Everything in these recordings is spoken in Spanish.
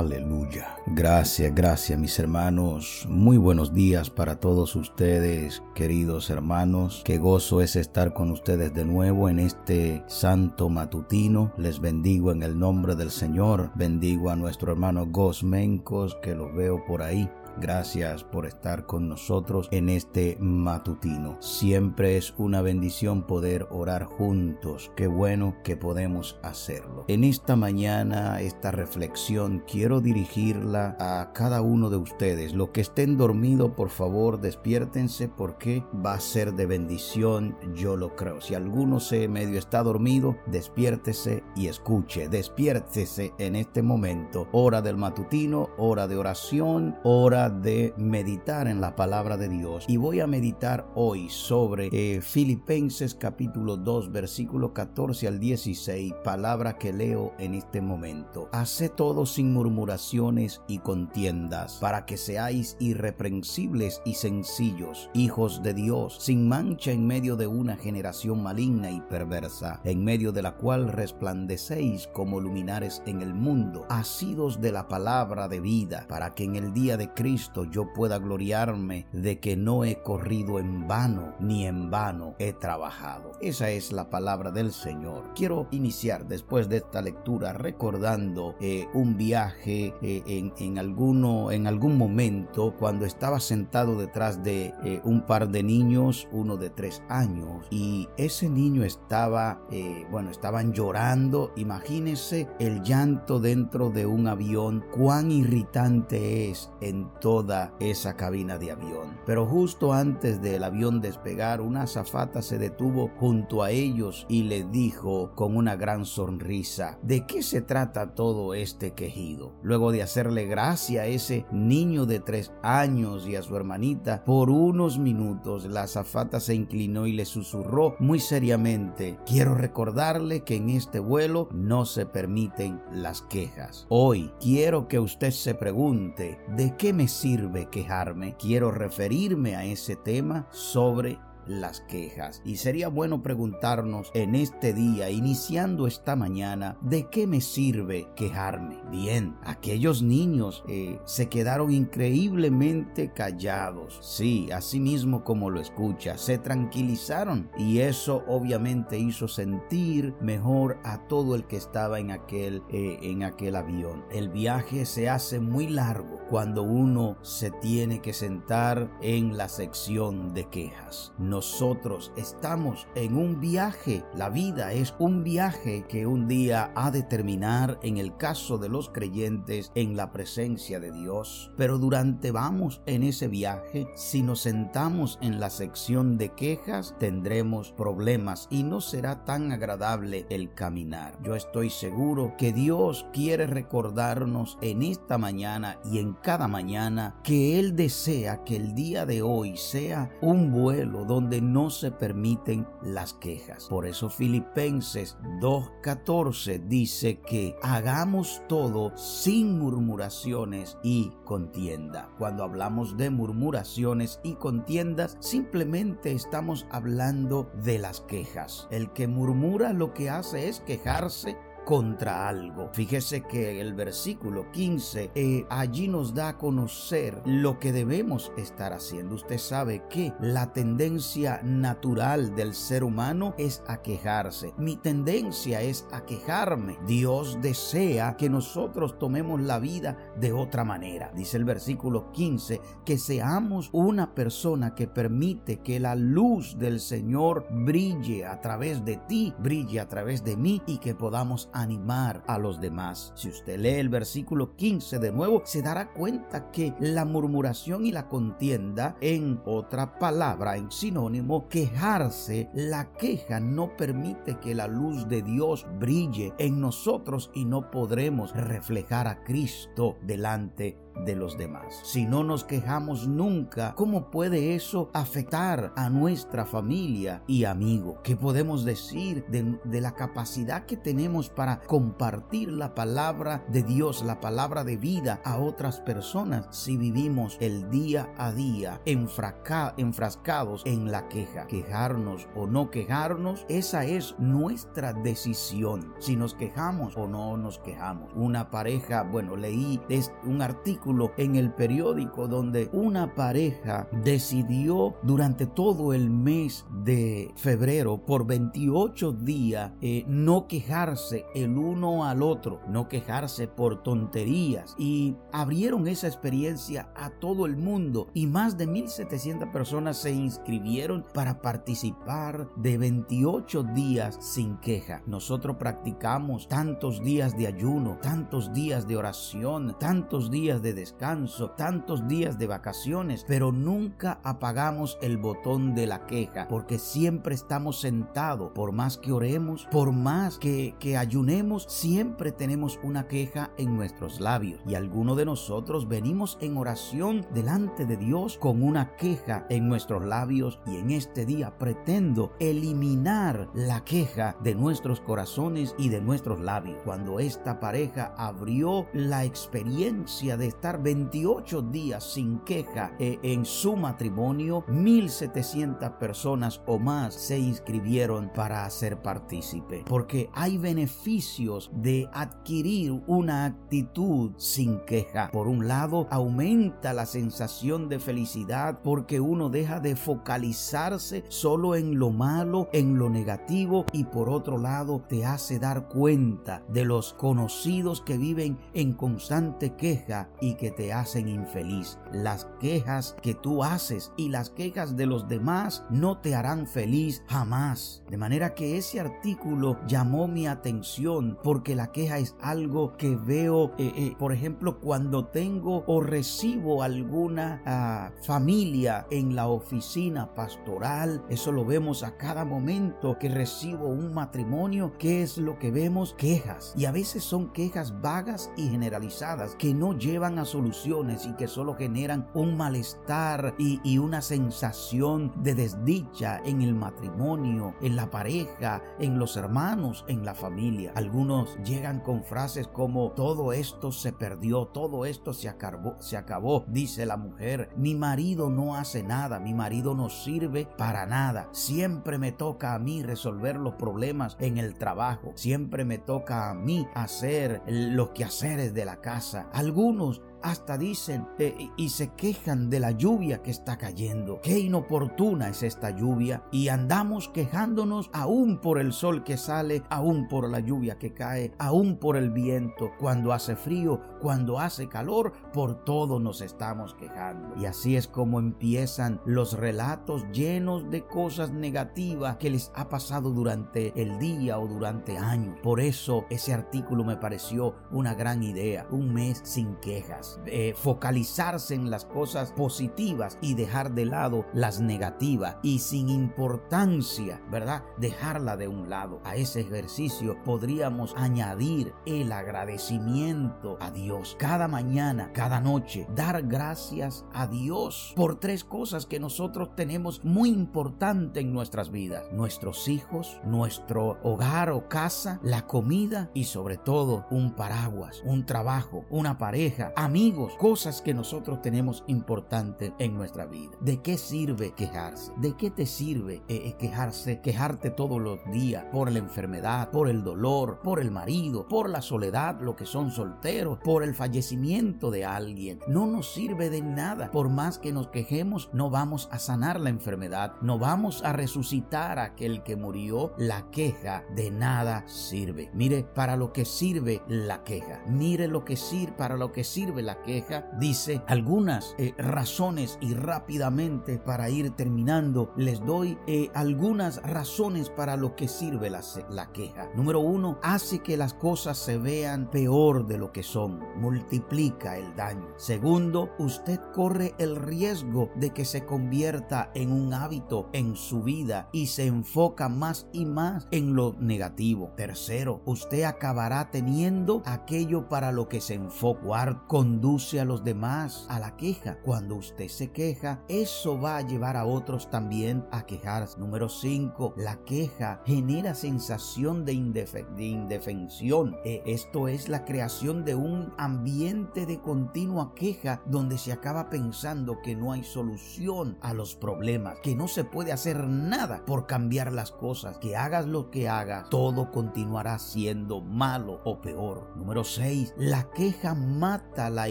Aleluya. Gracias, gracias mis hermanos. Muy buenos días para todos ustedes, queridos hermanos. Qué gozo es estar con ustedes de nuevo en este santo matutino. Les bendigo en el nombre del Señor. Bendigo a nuestro hermano Gosmencos que lo veo por ahí. Gracias por estar con nosotros en este matutino. Siempre es una bendición poder orar juntos. Qué bueno que podemos hacerlo. En esta mañana, esta reflexión, quiero dirigirla a cada uno de ustedes. Los que estén dormidos, por favor, despiértense porque va a ser de bendición, yo lo creo. Si alguno se medio está dormido, despiértese y escuche. Despiértese en este momento. Hora del matutino, hora de oración, hora de meditar en la palabra de Dios y voy a meditar hoy sobre eh, Filipenses capítulo 2 versículo 14 al 16, palabra que leo en este momento. Hace todo sin murmuraciones y contiendas, para que seáis irreprensibles y sencillos, hijos de Dios, sin mancha en medio de una generación maligna y perversa, en medio de la cual resplandecéis como luminares en el mundo, asidos de la palabra de vida, para que en el día de Cristo yo pueda gloriarme de que no he corrido en vano, ni en vano he trabajado. Esa es la palabra del Señor. Quiero iniciar después de esta lectura recordando eh, un viaje eh, en, en, alguno, en algún momento cuando estaba sentado detrás de eh, un par de niños, uno de tres años, y ese niño estaba, bueno, estaban llorando. Imagínense el llanto dentro de un avión, cuán irritante es en toda esa cabina de avión. Pero justo antes del avión despegar, una azafata se detuvo junto a ellos y le dijo con una gran sonrisa, ¿de qué se trata todo este quejido? Luego de hacerle gracia a ese niño de tres años y a su hermanita, por unos minutos la azafata se inclinó y le susurró muy seriamente, quiero recordarle que en este vuelo no se permiten las quejas. Hoy quiero que usted se pregunte, ¿de qué me sirve quejarme? Quiero referirme a ese tema sobre las quejas. Y sería bueno preguntarnos en este día, iniciando esta mañana, ¿de qué me sirve quejarme? Bien, aquellos niños eh, se quedaron increíblemente callados. Sí, así mismo como lo escucha, se tranquilizaron y eso obviamente hizo sentir mejor a todo el que estaba en aquel, eh, en aquel avión. El viaje se hace muy largo cuando uno se tiene que sentar en la sección de quejas. Nosotros estamos en un viaje. La vida es un viaje que un día ha de terminar en el caso de los creyentes en la presencia de Dios. Pero durante vamos en ese viaje, si nos sentamos en la sección de quejas, tendremos problemas y no será tan agradable el caminar. Yo estoy seguro que Dios quiere recordarnos en esta mañana y en cada mañana que Él desea que el día de hoy sea un vuelo donde no se permiten las quejas. Por eso Filipenses 2.14 dice que hagamos todo sin murmuraciones y contienda. Cuando hablamos de murmuraciones y contiendas, simplemente estamos hablando de las quejas. El que murmura lo que hace es quejarse contra algo. Fíjese que el versículo 15 eh, allí nos da a conocer lo que debemos estar haciendo. Usted sabe que la tendencia natural del ser humano es a quejarse. Mi tendencia es a quejarme. Dios desea que nosotros tomemos la vida de otra manera. Dice el versículo 15 que seamos una persona que permite que la luz del Señor brille a través de ti, brille a través de mí y que podamos animar a los demás. Si usted lee el versículo 15 de nuevo, se dará cuenta que la murmuración y la contienda, en otra palabra, en sinónimo, quejarse, la queja no permite que la luz de Dios brille en nosotros y no podremos reflejar a Cristo delante de los demás. Si no nos quejamos nunca, ¿cómo puede eso afectar a nuestra familia y amigo? ¿Qué podemos decir de, de la capacidad que tenemos para compartir la palabra de Dios, la palabra de vida a otras personas si vivimos el día a día enfrascados en la queja? Quejarnos o no quejarnos, esa es nuestra decisión. Si nos quejamos o no nos quejamos. Una pareja, bueno, leí un artículo en el periódico donde una pareja decidió durante todo el mes de febrero por 28 días eh, no quejarse el uno al otro, no quejarse por tonterías y abrieron esa experiencia a todo el mundo y más de 1700 personas se inscribieron para participar de 28 días sin queja. Nosotros practicamos tantos días de ayuno, tantos días de oración, tantos días de descanso, tantos días de vacaciones, pero nunca apagamos el botón de la queja porque siempre estamos sentados, por más que oremos, por más que, que ayunemos, siempre tenemos una queja en nuestros labios y algunos de nosotros venimos en oración delante de Dios con una queja en nuestros labios y en este día pretendo eliminar la queja de nuestros corazones y de nuestros labios. Cuando esta pareja abrió la experiencia de estar 28 días sin queja eh, en su matrimonio, 1700 personas o más se inscribieron para ser partícipe. Porque hay beneficios de adquirir una actitud sin queja. Por un lado, aumenta la sensación de felicidad porque uno deja de focalizarse solo en lo malo, en lo negativo y por otro lado te hace dar cuenta de los conocidos que viven en constante queja y que te hacen infeliz. Las quejas que tú haces y las quejas de los demás no te harán feliz jamás. De manera que ese artículo llamó mi atención porque la queja es algo que veo, eh, eh, por ejemplo, cuando tengo o recibo alguna ah, familia en la oficina pastoral, eso lo vemos a cada momento que recibo un matrimonio, ¿qué es lo que vemos? Quejas. Y a veces son quejas vagas y generalizadas que no llevan soluciones y que solo generan un malestar y, una sensación de desdicha en el matrimonio, en la pareja, en los hermanos, en la familia. Algunos llegan con frases como todo esto se perdió, todo esto se acabó, se acabó, dice la mujer. Mi marido no hace nada, mi marido no sirve para nada. Siempre me toca a mí resolver los problemas en el trabajo. Siempre me toca a mí hacer los quehaceres de la casa. Algunos hasta dicen eh, y se quejan de la lluvia que está cayendo. Qué inoportuna es esta lluvia y andamos quejándonos aún por el sol que sale, aún por la lluvia que cae, aún por el viento, cuando hace frío, cuando hace calor, por todo nos estamos quejando. Y así es como empiezan los relatos llenos de cosas negativas que les ha pasado durante el día o durante años. Por eso ese artículo me pareció una gran idea, un mes sin quejas. Eh, focalizarse en las cosas positivas y dejar de lado las negativas y sin importancia, ¿verdad? Dejarla de un lado. A ese ejercicio podríamos añadir el agradecimiento a Dios. Cada mañana, cada noche, dar gracias a Dios por tres cosas que nosotros tenemos muy importante en nuestras vidas. Nuestros hijos, nuestro hogar o casa, la comida y sobre todo un paraguas, un trabajo, una pareja, amigos amigos, cosas que nosotros tenemos importantes en nuestra vida. ¿De qué sirve quejarse? ¿De qué te sirve eh, eh, quejarse, quejarte todos los días por la enfermedad, por el dolor, por el marido, por la soledad, lo que son solteros, por el fallecimiento de alguien? No nos sirve de nada. Por más que nos quejemos, no vamos a sanar la enfermedad, no vamos a resucitar a aquel que murió. La queja de nada sirve. Mire, para lo que sirve la queja. Mire lo que sirve, para lo que sirve la queja, dice algunas eh, razones y rápidamente para ir terminando, les doy eh, algunas razones para lo que sirve la, la queja. Número uno, hace que las cosas se vean peor de lo que son, multiplica el daño. Segundo, usted corre el riesgo de que se convierta en un hábito en su vida y se enfoca más y más en lo negativo. Tercero, usted acabará teniendo aquello para lo que se enfoca. Cuarto, conduce a los demás a la queja. Cuando usted se queja, eso va a llevar a otros también a quejarse. Número 5. La queja genera sensación de, indefensión. E, esto es la creación de un ambiente de continua queja donde se acaba pensando que no hay solución a los problemas, que no se puede hacer nada por cambiar las cosas, que hagas lo que hagas, todo continuará siendo malo o peor. Número 6. La queja mata la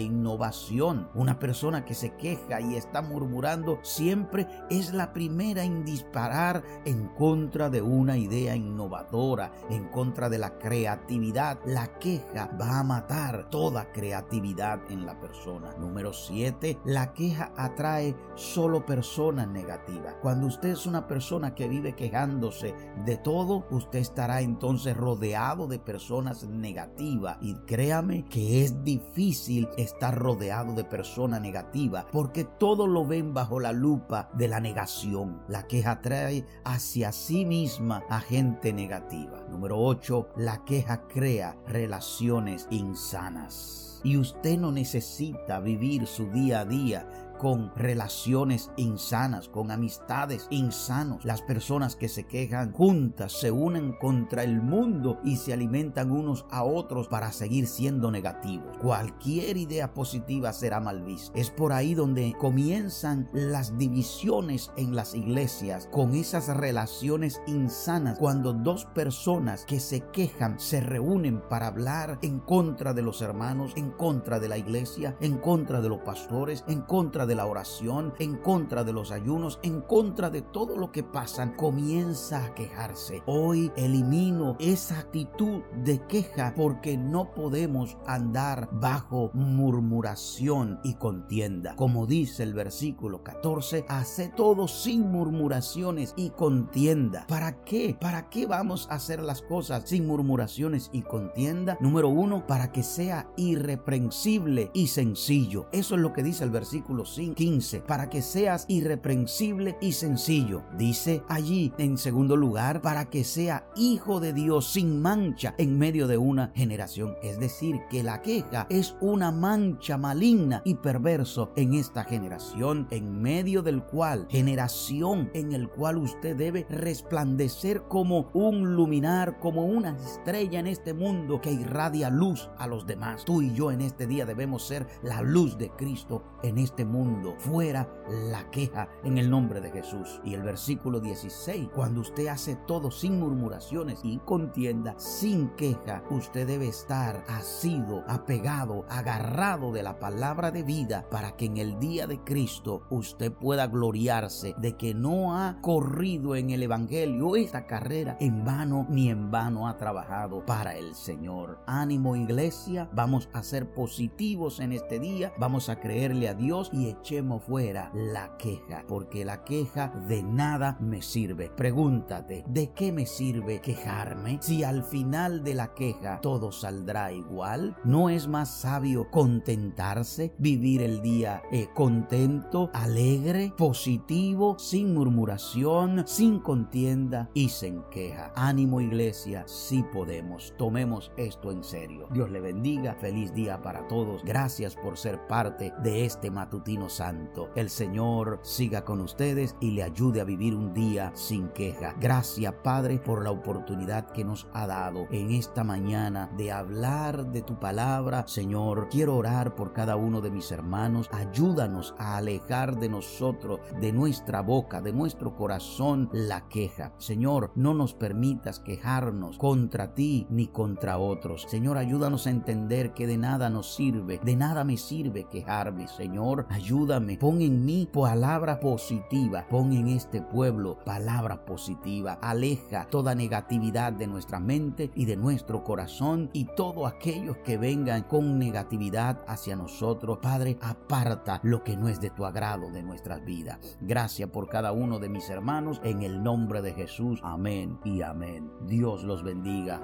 innovación. Una persona que se queja y está murmurando siempre es la primera en disparar en contra de una idea innovadora, en contra de la creatividad. La queja va a matar toda creatividad en la persona. Número 7. La queja atrae solo personas negativas. Cuando usted es una persona que vive quejándose de todo, usted estará entonces rodeado de personas negativas. Y créame que es difícil estar rodeado de personas negativas porque todo lo ven bajo la lupa de la negación. La queja atrae hacia sí misma a gente negativa. Número 8. La queja crea relaciones insanas. Y usted no necesita vivir su día a día con relaciones insanas, con amistades insanos. Las personas que se quejan juntas se unen contra el mundo y se alimentan unos a otros para seguir siendo negativos. Cualquier idea positiva será mal vista. Es por ahí donde comienzan las divisiones en las iglesias con esas relaciones insanas cuando dos personas que se quejan se reúnen para hablar en contra de los hermanos, en contra de la iglesia, en contra de los pastores, en contra de de la oración, en contra de los ayunos, en contra de todo lo que pasan, comienza a quejarse. Hoy elimino esa actitud de queja porque no podemos andar bajo murmuración y contienda. Como dice el versículo 14, hace todo sin murmuraciones y contienda. ¿Para qué? ¿Para qué vamos a hacer las cosas sin murmuraciones y contienda? Número uno, para que sea irreprensible y sencillo. Eso es lo que dice el versículo 5 15, para que seas irreprensible y sencillo. Dice allí, en segundo lugar, para que sea hijo de Dios sin mancha en medio de una generación. Es decir, que la queja es una mancha maligna y perverso en esta generación, en medio del cual, generación en el cual usted debe resplandecer como un luminar, como una estrella en este mundo que irradia luz a los demás. Tú y yo en este día debemos ser la luz de Cristo en este mundo fuera la queja en el nombre de Jesús. Y el versículo 16, cuando usted hace todo sin murmuraciones y contienda, sin queja, usted debe estar asido, apegado, agarrado de la palabra de vida para que en el día de Cristo usted pueda gloriarse de que no ha corrido en el Evangelio esta carrera en vano ni en vano ha trabajado para el Señor. Ánimo iglesia, vamos a ser positivos en este día, vamos a creerle a Dios y echemos fuera la queja, porque la queja de nada me sirve. Pregúntate, ¿de qué me sirve quejarme si al final de la queja todo saldrá igual? ¿No es más sabio contentarse, vivir el día eh, contento, alegre, positivo, sin murmuración, sin contienda y sin queja? Ánimo iglesia, si podemos, tomemos esto en serio. Dios le bendiga, feliz día para todos. Gracias por ser parte de este matutino Santo. El Señor siga con ustedes y le ayude a vivir un día sin queja. Gracias, Padre, por la oportunidad que nos ha dado en esta mañana de hablar de tu palabra. Señor, quiero orar por cada uno de mis hermanos. Ayúdanos a alejar de nosotros, de nuestra boca, de nuestro corazón, la queja. Señor, no nos permitas quejarnos contra ti ni contra otros. Señor, ayúdanos a entender que de nada nos sirve, de nada me sirve quejarme. Señor, ayúdanos ayúdame, pon en mí palabra positiva, pon en este pueblo palabra positiva, aleja toda negatividad de nuestra mente y de nuestro corazón y todos aquellos que vengan con negatividad hacia nosotros. Padre, aparta lo que no es de tu agrado de nuestras vidas. Gracias por cada uno de mis hermanos en el nombre de Jesús. Amén y amén. Dios los bendiga.